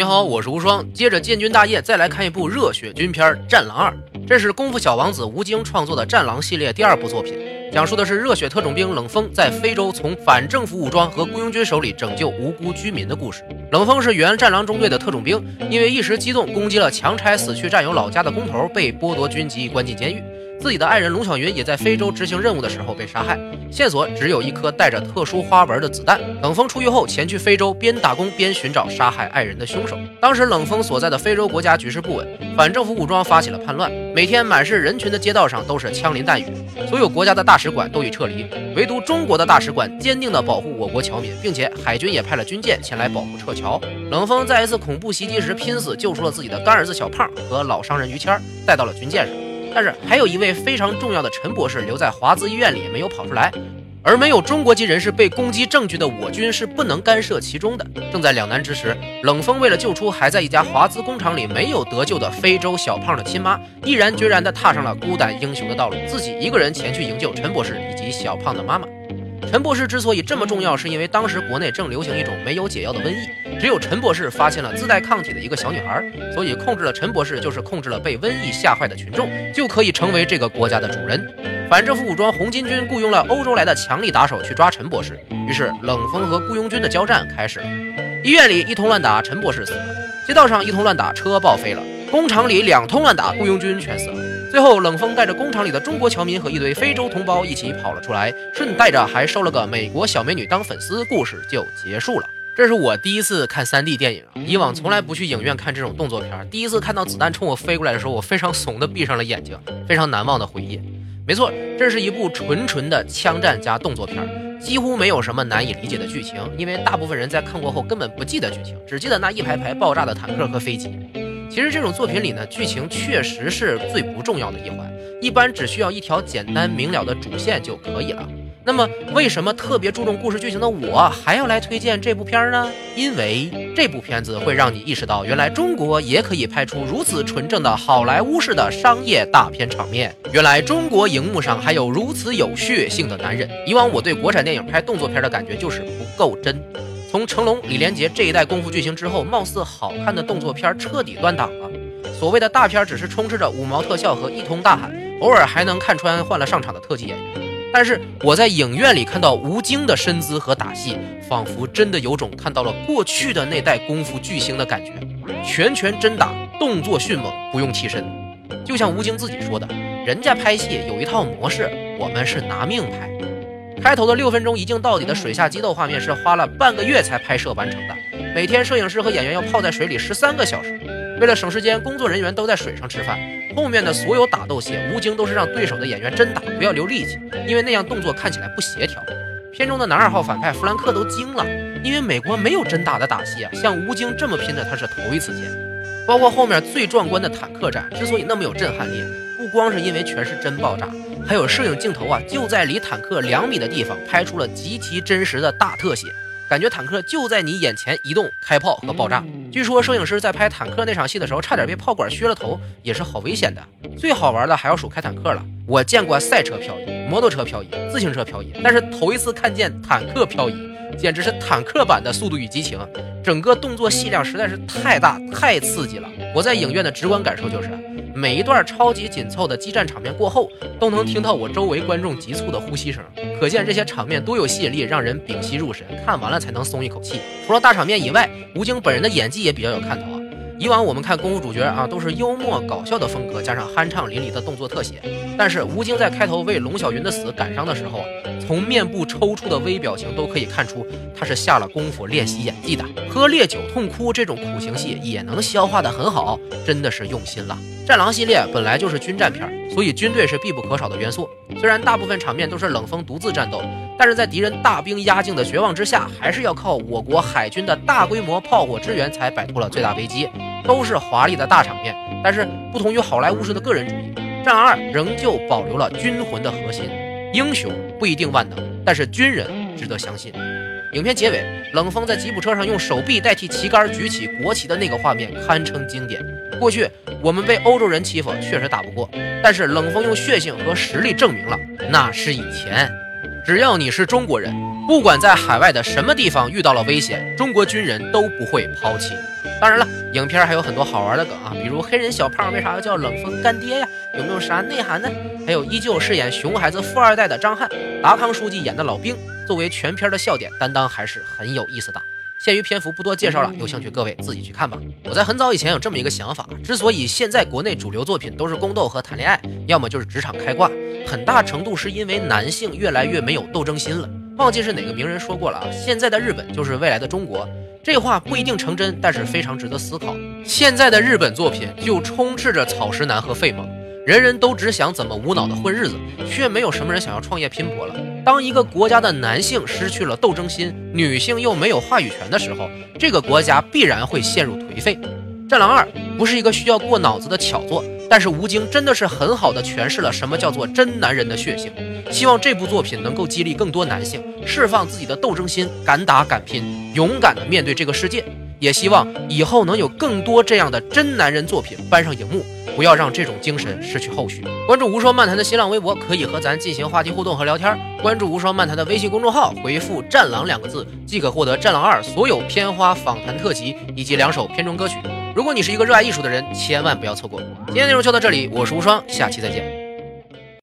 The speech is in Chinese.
你好，我是无双。接着建军大业，再来看一部热血军片《战狼二》。这是功夫小王子吴京创作的《战狼》系列第二部作品，讲述的是热血特种兵冷锋在非洲从反政府武装和雇佣军手里拯救无辜居民的故事。冷锋是原战狼中队的特种兵，因为一时激动攻击了强拆死去战友老家的工头，被剥夺军籍，关进监狱。自己的爱人龙小云也在非洲执行任务的时候被杀害，线索只有一颗带着特殊花纹的子弹。冷锋出狱后前去非洲，边打工边寻找杀害爱人的凶手。当时冷锋所在的非洲国家局势不稳，反政府武装发起了叛乱，每天满是人群的街道上都是枪林弹雨，所有国家的大使馆都已撤离，唯独中国的大使馆坚定地保护我国侨民，并且海军也派了军舰前来保护撤侨。冷锋在一次恐怖袭击时拼死救出了自己的干儿子小胖和老商人于谦，带到了军舰上。但是还有一位非常重要的陈博士留在华资医院里没有跑出来，而没有中国籍人士被攻击证据的我军是不能干涉其中的。正在两难之时，冷锋为了救出还在一家华资工厂里没有得救的非洲小胖的亲妈，毅然决然地踏上了孤胆英雄的道路，自己一个人前去营救陈博士以及小胖的妈妈。陈博士之所以这么重要，是因为当时国内正流行一种没有解药的瘟疫，只有陈博士发现了自带抗体的一个小女孩，所以控制了陈博士就是控制了被瘟疫吓坏的群众，就可以成为这个国家的主人。反政府武装红巾军雇佣了欧洲来的强力打手去抓陈博士，于是冷锋和雇佣军的交战开始了。医院里一通乱打，陈博士死了；街道上一通乱打，车报废了；工厂里两通乱打，雇佣军全死了。最后，冷锋带着工厂里的中国侨民和一堆非洲同胞一起跑了出来，顺带着还收了个美国小美女当粉丝，故事就结束了。这是我第一次看 3D 电影，以往从来不去影院看这种动作片。第一次看到子弹冲我飞过来的时候，我非常怂的闭上了眼睛，非常难忘的回忆。没错，这是一部纯纯的枪战加动作片，几乎没有什么难以理解的剧情，因为大部分人在看过后根本不记得剧情，只记得那一排排爆炸的坦克和飞机。其实这种作品里呢，剧情确实是最不重要的一环，一般只需要一条简单明了的主线就可以了。那么，为什么特别注重故事剧情的我还要来推荐这部片呢？因为这部片子会让你意识到，原来中国也可以拍出如此纯正的好莱坞式的商业大片场面。原来中国荧幕上还有如此有血性的男人。以往我对国产电影拍动作片的感觉就是不够真。从成龙、李连杰这一代功夫巨星之后，貌似好看的动作片彻底断档了。所谓的大片只是充斥着五毛特效和一通大喊，偶尔还能看穿换了上场的特技演员。但是我在影院里看到吴京的身姿和打戏，仿佛真的有种看到了过去的那代功夫巨星的感觉，拳拳真打，动作迅猛，不用替身。就像吴京自己说的，人家拍戏有一套模式，我们是拿命拍。开头的六分钟一镜到底的水下激斗画面是花了半个月才拍摄完成的，每天摄影师和演员要泡在水里十三个小时，为了省时间，工作人员都在水上吃饭。后面的所有打斗戏，吴京都是让对手的演员真打，不要留力气，因为那样动作看起来不协调。片中的男二号反派弗兰克都惊了，因为美国没有真打的打戏啊，像吴京这么拼的他是头一次见。包括后面最壮观的坦克战，之所以那么有震撼力，不光是因为全是真爆炸。还有摄影镜头啊，就在离坦克两米的地方拍出了极其真实的大特写，感觉坦克就在你眼前移动、开炮和爆炸。据说摄影师在拍坦克那场戏的时候，差点被炮管削了头，也是好危险的。最好玩的还要数开坦克了，我见过赛车漂移、摩托车漂移、自行车漂移，但是头一次看见坦克漂移，简直是坦克版的《速度与激情》，整个动作戏量实在是太大、太刺激了。我在影院的直观感受就是。每一段超级紧凑的激战场面过后，都能听到我周围观众急促的呼吸声，可见这些场面多有吸引力，让人屏息入神，看完了才能松一口气。除了大场面以外，吴京本人的演技也比较有看头。以往我们看功夫主角啊，都是幽默搞笑的风格，加上酣畅淋漓的动作特写。但是吴京在开头为龙小云的死感伤的时候，从面部抽搐的微表情都可以看出他是下了功夫练习演技的。喝烈酒痛哭这种苦情戏也能消化的很好，真的是用心了。战狼系列本来就是军战片，所以军队是必不可少的元素。虽然大部分场面都是冷锋独自战斗，但是在敌人大兵压境的绝望之下，还是要靠我国海军的大规模炮火支援才摆脱了最大危机。都是华丽的大场面，但是不同于好莱坞式的个人主义，《战二》仍旧保留了军魂的核心。英雄不一定万能，但是军人值得相信。影片结尾，冷锋在吉普车上用手臂代替旗杆举起国旗的那个画面堪称经典。过去我们被欧洲人欺负，确实打不过，但是冷锋用血性和实力证明了那是以前。只要你是中国人，不管在海外的什么地方遇到了危险，中国军人都不会抛弃。当然了，影片还有很多好玩的梗啊，比如黑人小胖为啥要叫冷风干爹呀？有没有啥内涵呢？还有依旧饰演熊孩子富二代的张翰，达康书记演的老兵，作为全片的笑点担当还是很有意思的。限于篇幅不多介绍了，有兴趣各位自己去看吧。我在很早以前有这么一个想法，之所以现在国内主流作品都是宫斗和谈恋爱，要么就是职场开挂，很大程度是因为男性越来越没有斗争心了。忘记是哪个名人说过了啊，现在的日本就是未来的中国。这话不一定成真，但是非常值得思考。现在的日本作品就充斥着草食男和废萌。人人都只想怎么无脑的混日子，却没有什么人想要创业拼搏了。当一个国家的男性失去了斗争心，女性又没有话语权的时候，这个国家必然会陷入颓废。《战狼二》不是一个需要过脑子的巧作，但是吴京真的是很好的诠释了什么叫做真男人的血性。希望这部作品能够激励更多男性释放自己的斗争心，敢打敢拼，勇敢的面对这个世界。也希望以后能有更多这样的真男人作品搬上荧幕。不要让这种精神失去后续。关注无双漫谈的新浪微博，可以和咱进行话题互动和聊天。关注无双漫谈的微信公众号，回复“战狼”两个字，即可获得《战狼二》所有片花访谈特辑以及两首片中歌曲。如果你是一个热爱艺术的人，千万不要错过。今天内容就到这里，我是无双，下期再见。